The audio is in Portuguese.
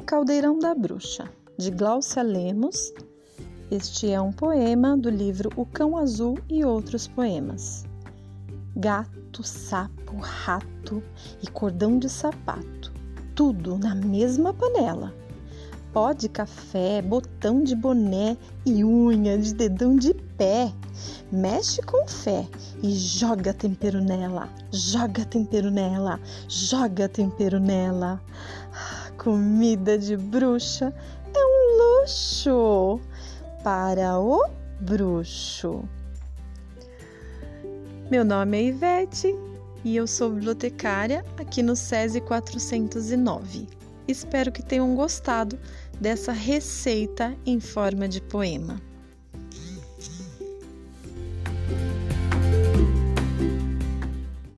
Caldeirão da Bruxa, de Glaucia Lemos. Este é um poema do livro O Cão Azul e Outros Poemas. Gato, sapo, rato e cordão de sapato, tudo na mesma panela. Pó de café, botão de boné e unha de dedão de pé. Mexe com fé e joga tempero nela, joga tempero nela, joga tempero nela. Comida de bruxa é um luxo para o bruxo. Meu nome é Ivete e eu sou bibliotecária aqui no SESI 409. Espero que tenham gostado dessa receita em forma de poema.